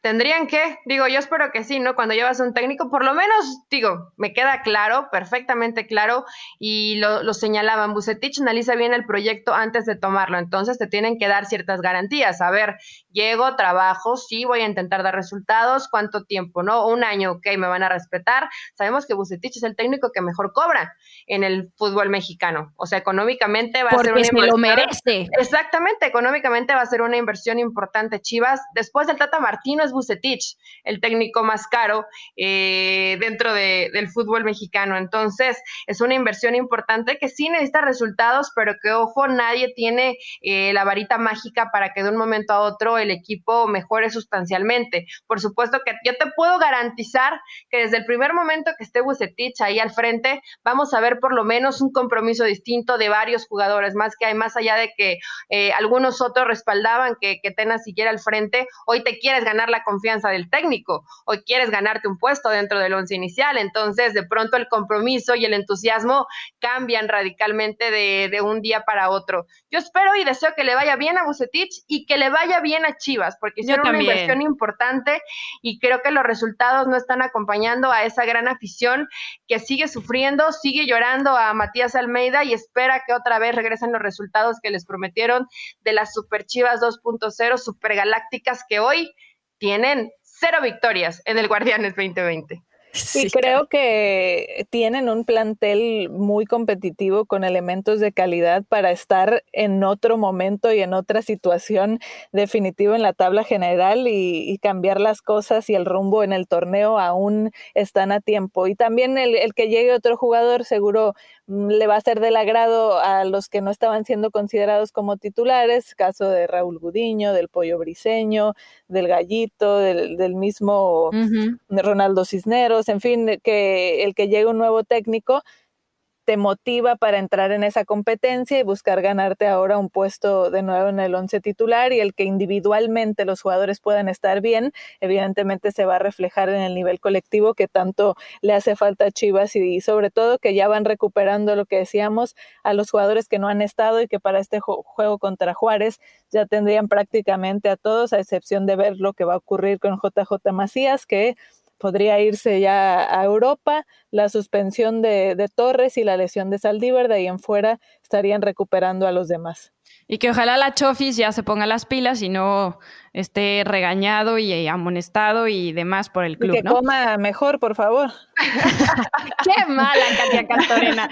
Tendrían que, digo, yo espero que sí, ¿no? Cuando llevas un técnico, por lo menos, digo, me queda claro, perfectamente claro, y lo, lo señalaban, Bucetich analiza bien el proyecto antes de tomarlo, entonces te tienen que dar ciertas garantías. A ver, llego, trabajo, sí, voy a intentar dar resultados, ¿cuánto tiempo, no? Un año, ok, me van a respetar. Sabemos que Bucetich es el técnico que mejor cobra en el fútbol mexicano, o sea, económicamente va a ser una se lo merece. Exactamente, económicamente va a ser una inversión importante. Chivas, después del Tata Martino es Bucetich, el técnico más caro eh, dentro del fútbol mexicano. Entonces, es una inversión importante que sí necesita resultados, pero que, ojo, nadie tiene eh, la varita mágica para que de un momento a otro el equipo mejore sustancialmente. Por supuesto que yo te puedo garantizar que desde el primer momento que esté Bucetich ahí al frente, vamos a ver por lo menos un compromiso distinto de varios jugadores, más que hay más allá de que eh, algunos otros respaldaban que, que Tena siguiera al frente, hoy te quieres ganar la confianza del técnico, hoy quieres ganarte un puesto dentro del once inicial, entonces de pronto el compromiso y el entusiasmo cambian radicalmente de, de un día para otro. Yo espero y deseo que le vaya bien a Bucetich y que le vaya bien a Chivas, porque hicieron una inversión importante y creo que los resultados no están acompañando a esa gran afición que sigue sufriendo, sigue llorando a Matías Almeida y espera que otra vez regresen los resultados que les prometieron de las Super Chivas 2.0 Super Galácticas que hoy tienen cero victorias en el Guardianes 2020. Sí, creo que tienen un plantel muy competitivo con elementos de calidad para estar en otro momento y en otra situación definitivo en la tabla general y, cambiar las cosas y el rumbo en el torneo aún están a tiempo. Y también el, el que llegue otro jugador seguro le va a ser del agrado a los que no estaban siendo considerados como titulares, caso de Raúl Gudiño, del Pollo Briseño, del Gallito, del, del mismo Ronaldo Cisneros, en fin, que el que llegue un nuevo técnico te motiva para entrar en esa competencia y buscar ganarte ahora un puesto de nuevo en el once titular y el que individualmente los jugadores puedan estar bien, evidentemente se va a reflejar en el nivel colectivo que tanto le hace falta a Chivas y, sobre todo que ya van recuperando lo que decíamos a los jugadores que no han estado y que para este juego contra Juárez ya tendrían prácticamente a todos, a excepción de ver lo que va a ocurrir con JJ Macías, que podría irse ya a Europa, la suspensión de, Torres y la lesión de Saldívar, de ahí en fuera estarían recuperando a los demás. Y que ojalá la Chofis ya se ponga las pilas y no esté regañado y amonestado y demás por el club. Y que coma mejor, por favor. Qué mala, Katia Castorena.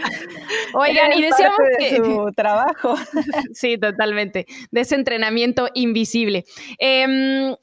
Oigan, y decíamos que. su trabajo. sí, totalmente. De ese entrenamiento invisible. Eh,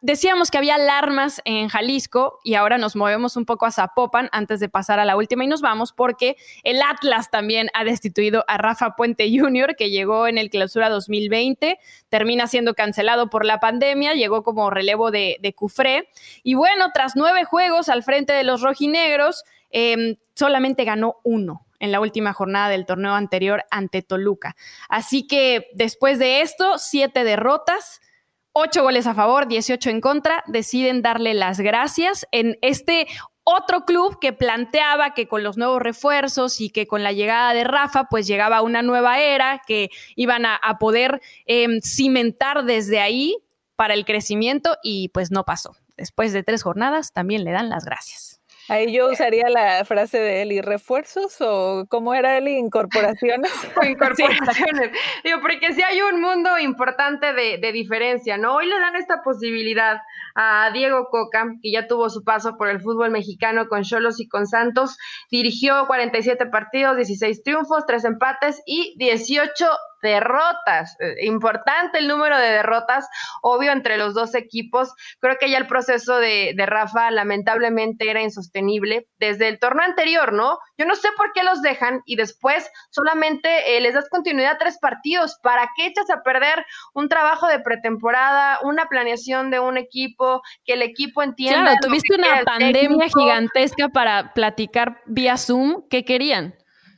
decíamos que había alarmas en Jalisco y ahora nos movemos un poco a Zapopan antes de pasar a la última y nos vamos porque el Atlas también ha destituido a Rafa Puente Jr., que llegó en el clausura 2020, termina siendo cancelado por la pandemia, llegó como relevo de, Cufré y bueno, tras nueve juegos al frente de los rojinegros, em, solamente ganó uno en la última jornada del torneo anterior ante Toluca. Así que después de esto, siete derrotas 8 goles a favor, 18 en contra, deciden darle las gracias en este otro club que planteaba que con los nuevos refuerzos y que con la llegada de Rafa, pues llegaba una nueva era, que iban a, poder em, cimentar desde ahí para el crecimiento y pues no pasó. Después de tres jornadas también le dan las gracias. Ahí yo usaría la frase de él, ¿y refuerzos o cómo era él, incorporaciones? incorporaciones. Digo, porque si hay un mundo importante de, de, diferencia, ¿no? Hoy le dan esta posibilidad a Diego Coca, que ya tuvo su paso por el fútbol mexicano con Cholos y con Santos, dirigió 47 partidos, 16 triunfos, 3 empates y 18 derrotas. Eh, importante el número de derrotas, obvio, entre los dos equipos. Creo que ya el proceso de, de, Rafa lamentablemente era insostenible desde el torneo anterior, ¿no? Yo no sé por qué los dejan y después solamente eh, les das continuidad a tres partidos. ¿Para qué echas a perder un trabajo de pretemporada, una planeación de un equipo, que el equipo entienda? Claro, tuviste una pandemia gigantesca para platicar vía Zoom. ¿Qué querían?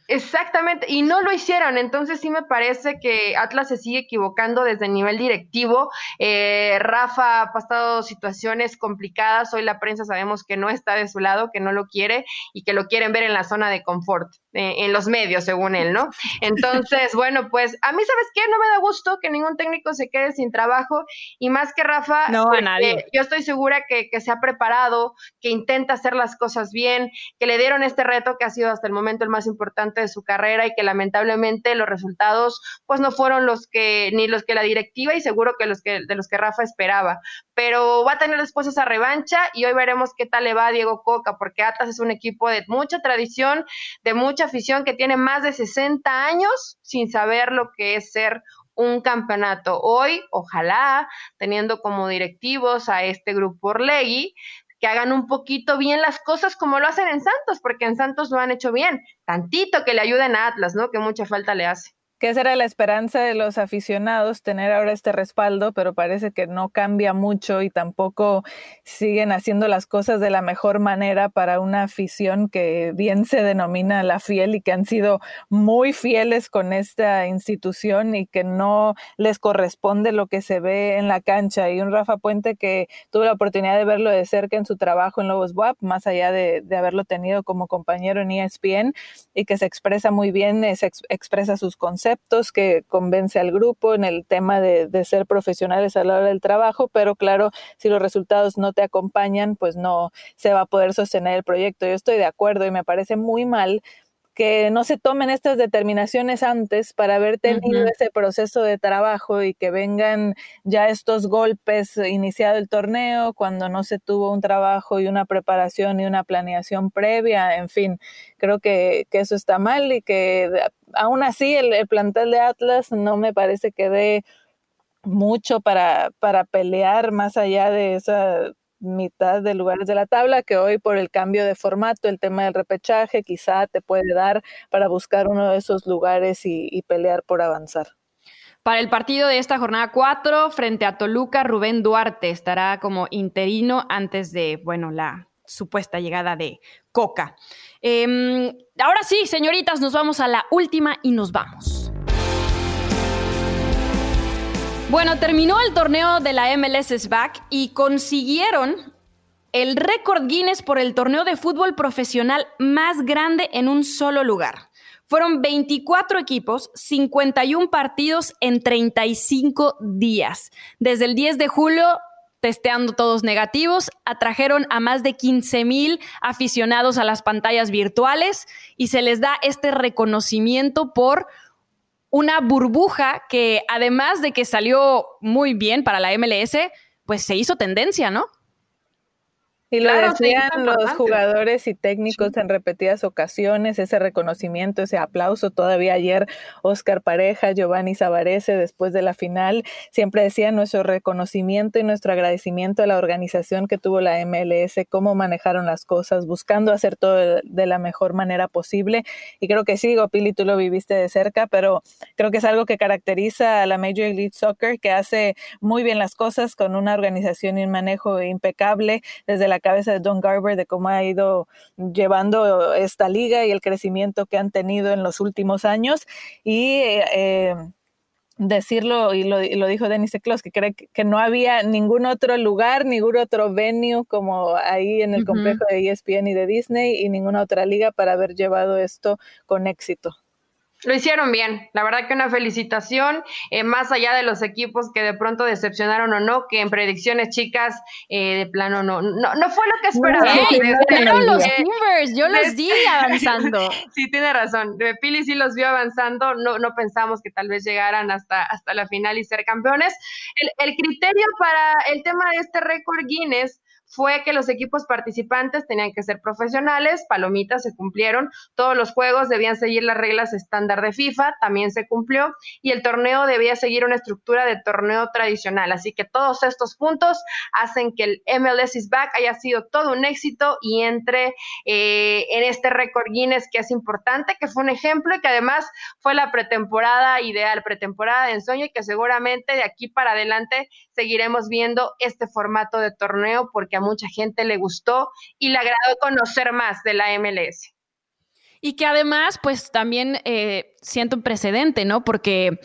Exactamente, y no lo hicieron, entonces sí me parece que Atlas se sigue equivocando desde el nivel directivo. Eh, Rafa ha pasado situaciones complicadas, hoy la prensa sabemos que no está de su lado, que no lo quiere y que lo quieren ver en la zona de confort, en los medios, según él, ¿no? Entonces, bueno, pues a mí, ¿sabes qué? No me da gusto que ningún técnico se quede sin trabajo y más que Rafa, no, a nadie. yo estoy segura que, que se ha preparado, que intenta hacer las cosas bien, que le dieron este reto que ha sido hasta el momento el más importante de su carrera y que lamentablemente los resultados pues no fueron los que ni los que la directiva y seguro que los que de los que Rafa esperaba, pero va a tener después esa revancha y hoy veremos qué tal le va a Diego Coca porque Atlas es un equipo de mucha tradición, de mucha afición que tiene más de 60 años sin saber lo que es ser un campeonato. Hoy, ojalá, teniendo como directivos a este grupo Orlegui, que hagan un poquito bien las cosas como lo hacen en Santos, porque en Santos lo han hecho bien, tantito que le ayuden a Atlas, ¿no? Que mucha falta le hace que esa era la esperanza de los aficionados, tener ahora este respaldo, pero parece que no cambia mucho y tampoco siguen haciendo las cosas de la mejor manera para una afición que bien se denomina la fiel y que han sido muy fieles con esta institución y que no les corresponde lo que se ve en la cancha. Y un Rafa Puente que tuve la oportunidad de verlo de cerca en su trabajo en Lobos WAP, más allá de, de haberlo tenido como compañero en ESPN y que se expresa muy bien, se expresa sus conceptos que convence al grupo en el tema de, de, ser profesionales a la hora del trabajo, pero claro, si los resultados no te acompañan, pues no se va a poder sostener el proyecto. Yo estoy de acuerdo y me parece muy mal que no se tomen estas determinaciones antes para haber tenido ese proceso de trabajo y que vengan ya estos golpes iniciado el torneo cuando no se tuvo un trabajo y una preparación y una planeación previa, en fin, creo que, que eso está mal y que aún así el, el plantel de Atlas no me parece que dé mucho para, para pelear más allá de esa mitad de lugares de la tabla, que hoy por el cambio de formato, el tema del repechaje, quizá te puede dar para buscar uno de esos lugares y, pelear por avanzar. Para el partido de esta jornada 4, frente a Toluca, Rubén Duarte estará como interino antes de, bueno, la supuesta llegada de Coca. Em, ahora sí, señoritas, nos vamos a la última y nos vamos. Bueno, terminó el torneo de la MLS SBAC y consiguieron el récord Guinness por el torneo de fútbol profesional más grande en un solo lugar. Fueron 24 equipos, 51 partidos en 35 días. Desde el 10 de julio, testeando todos negativos, atrajeron a más de 15 mil aficionados a las pantallas virtuales y se les da este reconocimiento por una burbuja que además de que salió muy bien para la MLS, pues se hizo tendencia, ¿no? Y lo decían los jugadores y técnicos en repetidas ocasiones, ese reconocimiento, ese aplauso. Todavía ayer Oscar Pareja, Giovanni Zavarese, después de la final, siempre decían nuestro reconocimiento y nuestro agradecimiento a la organización que tuvo la MLS, cómo manejaron las cosas, buscando hacer todo de la mejor manera posible. Y creo que sí, Gopili, tú lo viviste de cerca, pero creo que es algo que caracteriza a la Major League Soccer, que hace muy bien las cosas con una organización y un manejo impecable desde la cabeza de Don Garber de cómo ha ido llevando esta liga y el crecimiento que han tenido en los últimos años. Y eh, decirlo, y lo, dijo Denis Clos, que cree que no había ningún otro lugar, ningún otro venue como ahí en el complejo de ESPN y de Disney y ninguna otra liga para haber llevado esto con éxito. Lo hicieron bien, la verdad que una felicitación, eh, más allá de los equipos que de pronto decepcionaron o no, que en predicciones chicas eh, de plano no, no, no fue lo que esperaba. pero los Timbers, yo los vi avanzando. sí, tiene razón, Pili sí los vio avanzando, no, no pensamos que tal vez llegaran hasta, hasta la final y ser campeones. El, el criterio para el tema de este récord Guinness fue que los equipos participantes tenían que ser profesionales, palomitas se cumplieron, todos los juegos debían seguir las reglas estándar de FIFA, también se cumplió, y el torneo debía seguir una estructura de torneo tradicional. Así que todos estos puntos hacen que el MLS is back haya sido todo un éxito y entre eh, en este récord Guinness que es importante, que fue un ejemplo y que además fue la pretemporada ideal, pretemporada de ensueño y que seguramente de aquí para adelante seguiremos viendo este formato de torneo porque a mucha gente le gustó y le agradó conocer más de la MLS. Y que además, pues también eh, siento un precedente, ¿no? Porque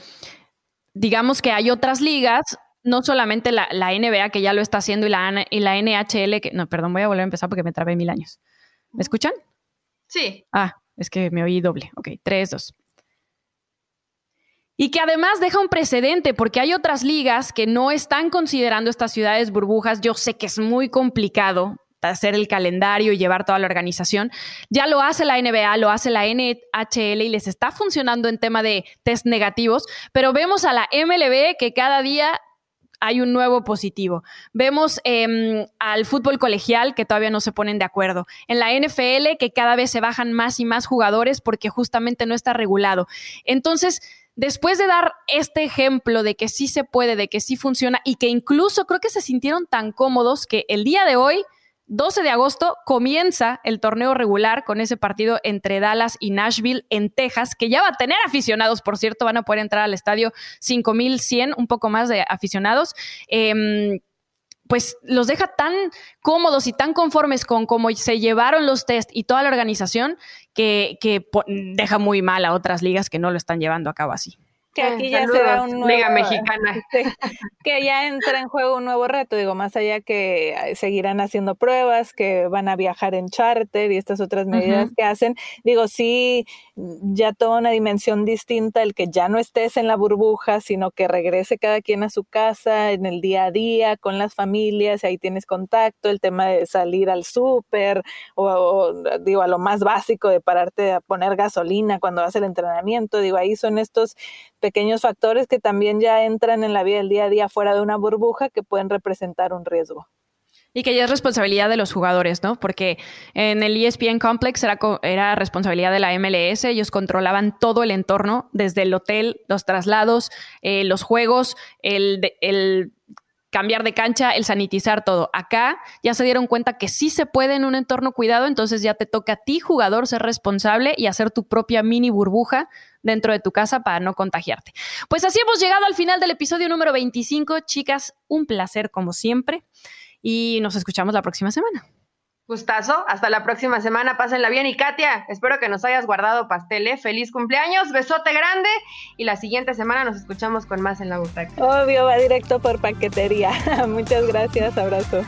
digamos que hay otras ligas, no solamente la, NBA que ya lo está haciendo y la, y la NHL, que, no, perdón, voy a volver a empezar porque me trabé mil años. ¿Me escuchan? Sí. Ah, es que me oí doble. Ok, tres, dos. Y que además deja un precedente, porque hay otras ligas que no están considerando estas ciudades burbujas. Yo sé que es muy complicado hacer el calendario y llevar toda la organización. Ya lo hace la NBA, lo hace la NHL y les está funcionando en tema de test negativos, pero vemos a la MLB que cada día hay un nuevo positivo. Vemos em, al fútbol colegial que todavía no se ponen de acuerdo. En la NFL que cada vez se bajan más y más jugadores porque justamente no está regulado. Entonces, después de dar este ejemplo de que sí se puede, de que sí funciona y que incluso creo que se sintieron tan cómodos que el día de hoy, 12 de agosto, comienza el torneo regular con ese partido entre Dallas y Nashville en Texas, que ya va a tener aficionados, por cierto, van a poder entrar al estadio 5100, un poco más de aficionados. Eh, pues los deja tan cómodos y tan conformes con cómo se llevaron los test y toda la organización que, que deja muy mal a otras ligas que no lo están llevando a cabo así que aquí ya será un nuevo, mexicana. que ya entra en juego un nuevo reto, digo, más allá que seguirán haciendo pruebas, que van a viajar en charter y estas otras medidas que hacen, digo, sí, ya toda una dimensión distinta el que ya no estés en la burbuja, sino que regrese cada quien a su casa en el día a día con las familias, ahí tienes contacto, el tema de salir al súper o, digo, a lo más básico de pararte a poner gasolina cuando vas el entrenamiento, digo, ahí son estos pequeños factores que también ya entran en la vida del día a día fuera de una burbuja que pueden representar un riesgo. Y que ya es responsabilidad de los jugadores, ¿no? Porque en el ESPN Complex era, era, responsabilidad de la MLS, ellos controlaban todo el entorno, desde el hotel, los traslados, eh, los juegos, el, el cambiar de cancha, el sanitizar todo. Acá ya se dieron cuenta que sí se puede en un entorno cuidado, entonces ya te toca a ti, jugador, ser responsable y hacer tu propia mini burbuja dentro de tu casa para no contagiarte. Pues así hemos llegado al final del episodio número 25. Chicas, un placer como siempre y nos escuchamos la próxima semana. Gustazo, hasta la próxima semana, pásenla bien y Katia, espero que nos hayas guardado pastel, ¿eh? feliz cumpleaños, besote grande y la siguiente semana nos escuchamos con más en la butaca. Obvio, va directo por paquetería. Muchas gracias, abrazo.